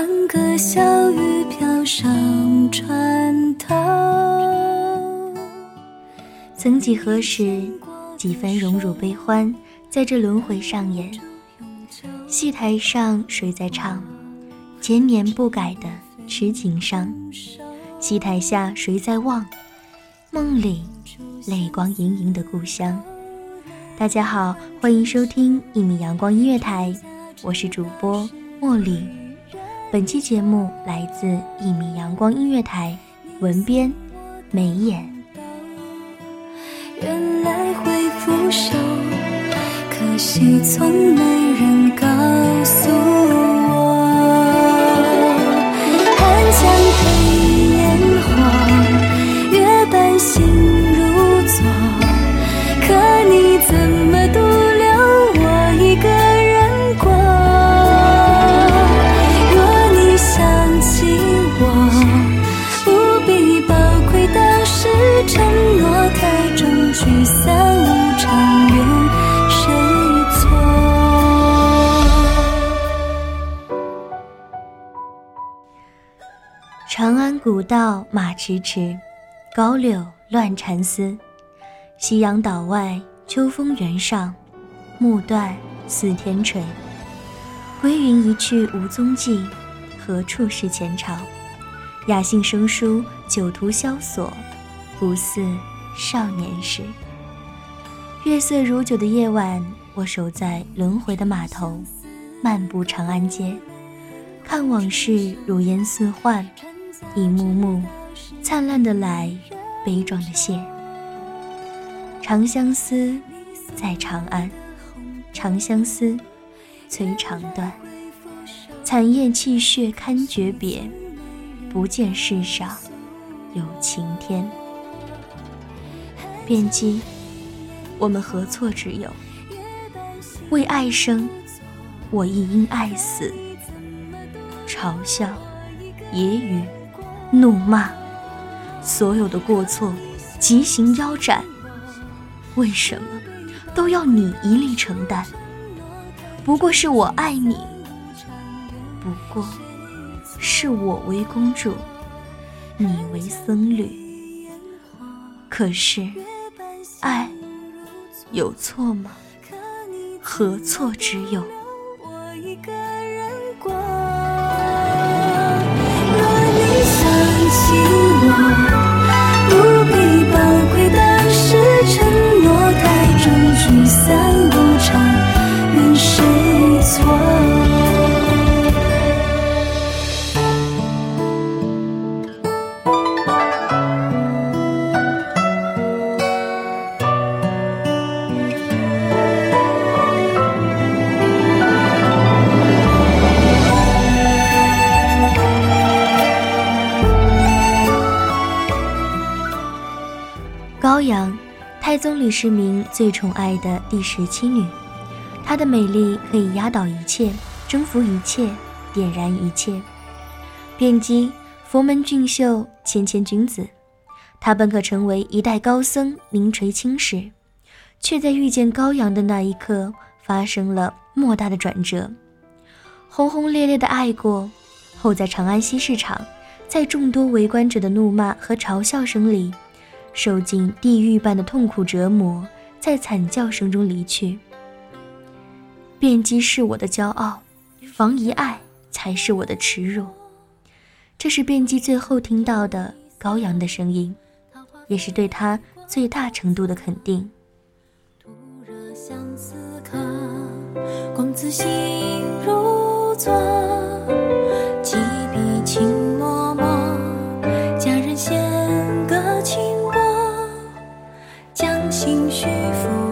欢歌笑语飘上船头。曾几何时，几番荣辱悲欢在这轮回上演。戏台上谁在唱？千年不改的痴情伤。戏台下谁在望？梦里泪光盈盈的故乡。大家好，欢迎收听一米阳光音乐台，我是主播茉莉。本期节目来自一米阳光音乐台，文编眉眼。原来会腐朽，可惜从没人告诉我。寒江道马迟迟，高柳乱蝉嘶。夕阳岛外，秋风原上，暮断似天垂。归云一去无踪迹，何处是前朝？雅兴生疏，酒徒萧索，不似少年时。月色如酒的夜晚，我守在轮回的码头，漫步长安街，看往事如烟似幻，一幕幕灿烂的来，悲壮的谢。长相思，在长安，长相思，催肠断。惨雁泣血堪诀别，不见世上有晴天。便记，我们何错之有？为爱生，我亦因爱死。嘲笑、揶揄、怒骂，所有的过错，极刑腰斩。为什么都要你一力承担？不过是我爱你，不过是我为公主，你为僧侣。可是，爱有错吗？何错之有？高阳，太宗李世民最宠爱的第十七女，她的美丽可以压倒一切，征服一切，点燃一切。卞姬，佛门俊秀，谦谦君子，她本可成为一代高僧，名垂青史，却在遇见高阳的那一刻，发生了莫大的转折。轰轰烈烈的爱过后，在长安西市场，在众多围观者的怒骂和嘲笑声里。受尽地狱般的痛苦折磨，在惨叫声中离去。卞姬是我的骄傲，房遗爱才是我的耻辱。这是卞姬最后听到的高阳的声音，也是对他最大程度的肯定。公子心如昨，几笔情脉脉，佳人仙情绪。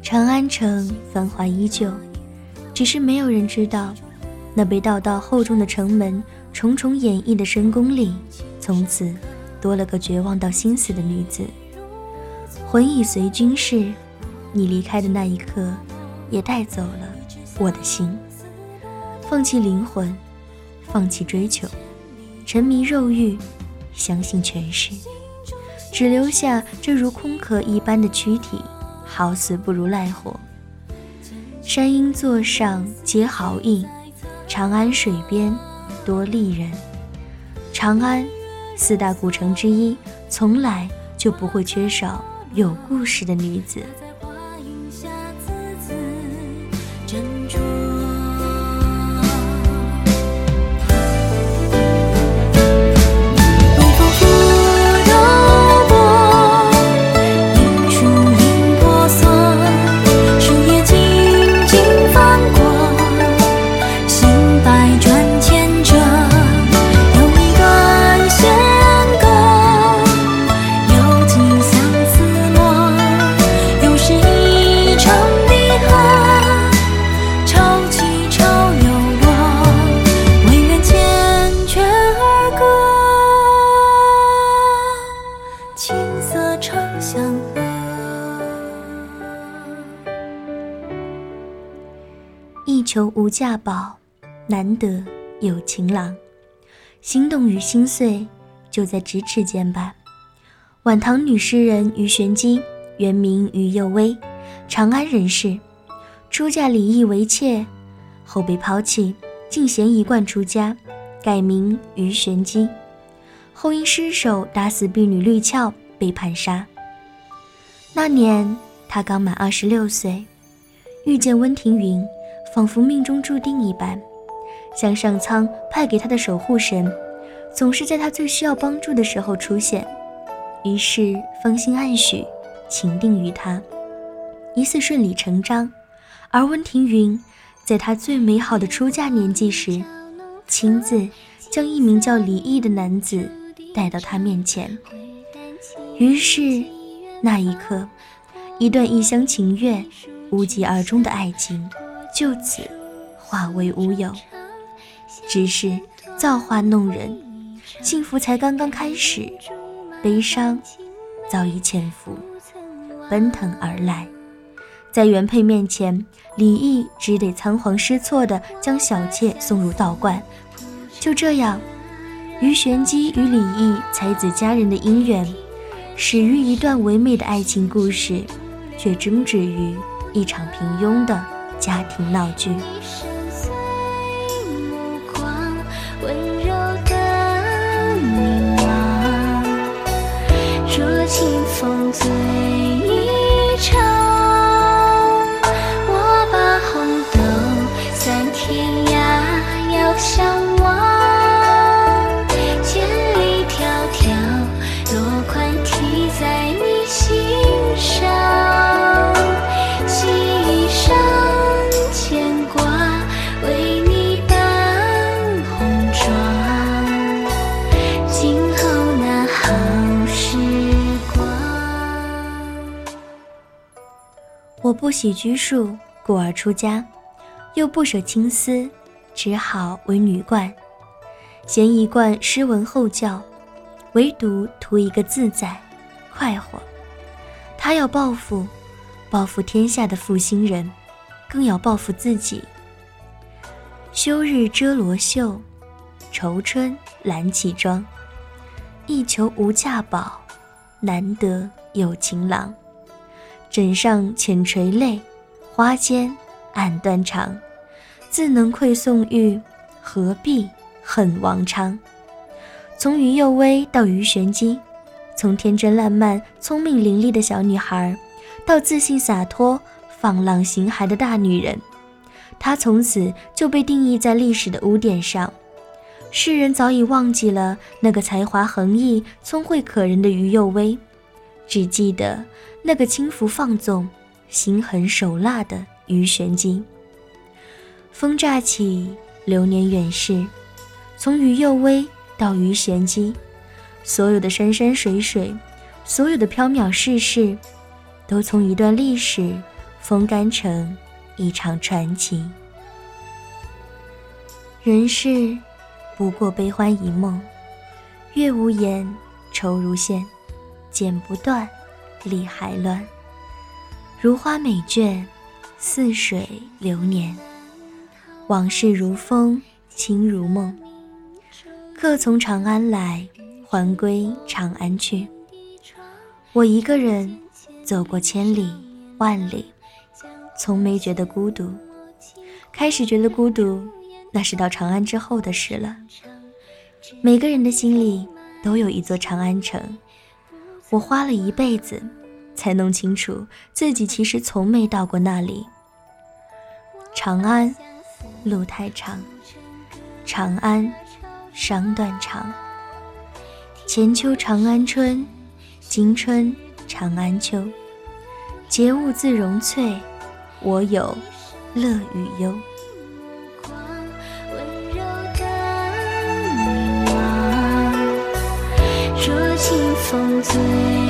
长安城繁华依旧，只是没有人知道，那被道道厚重的城门、重重掩抑的深宫里，从此多了个绝望到心死的女子。魂已随君逝，你离开的那一刻，也带走了我的心。放弃灵魂，放弃追求，沉迷肉欲，相信权势，只留下这如空壳一般的躯体，好死不如赖活。山鹰座上皆豪逸，长安水边多丽人。长安，四大古城之一，从来就不会缺少有故事的女子。求无价宝，难得有情郎。心动与心碎，就在咫尺间吧。晚唐女诗人鱼玄机，原名鱼幼薇，长安人士，出嫁李毅为妾，后被抛弃，进贤一贯出家，改名鱼玄机。后因失手打死婢女绿俏，被判杀。那年他刚满二十六岁，遇见温庭筠。仿佛命中注定一般，像上苍派给他的守护神，总是在他最需要帮助的时候出现。于是芳心暗许，情定于他，疑似顺理成章。而温庭筠在他最美好的出嫁年纪时，亲自将一名叫李毅的男子带到他面前。于是那一刻，一段一厢情愿、无疾而终的爱情。就此化为乌有。只是造化弄人，幸福才刚刚开始，悲伤早已潜伏，奔腾而来。在原配面前，李毅只得仓皇失措地将小妾送入道观。就这样，于玄机与李毅才子佳人的姻缘，始于一段唯美的爱情故事，却终止于一场平庸的家庭闹剧。不喜拘束，故而出家，又不舍青丝，只好为女冠。嫌一贯诗文后教，唯独图一个自在、快活。他要报复，报复天下的负心人，更要报复自己。休日遮罗袖，愁春揽绮妆。一求无价宝，难得有情郎。枕上浅垂泪，花间暗断肠。自能愧宋玉，何必恨王昌？从于幼薇到于玄机，从天真烂漫、聪明伶俐的小女孩，到自信洒脱、放浪形骸的大女人，她从此就被定义在历史的污点上。世人早已忘记了那个才华横溢、聪慧可人的于幼薇，只记得。那个轻浮放纵、心狠手辣的于玄机。风乍起，流年远逝，从于幼薇到于玄机，所有的山山水水，所有的缥缈世事，都从一段历史风干成一场传奇。人世不过悲欢一梦，月无言，愁如线，剪不断。理还乱，如花美眷，似水流年。往事如风，情如梦。客从长安来，还归长安去。我一个人走过千里万里，从没觉得孤独。开始觉得孤独，那是到长安之后的事了。每个人的心里都有一座长安城。我花了一辈子，才弄清楚自己其实从没到过那里。长安，路太长；长安，伤断肠。前秋长安春，今春长安秋。节物自容翠，我有乐与忧。风醉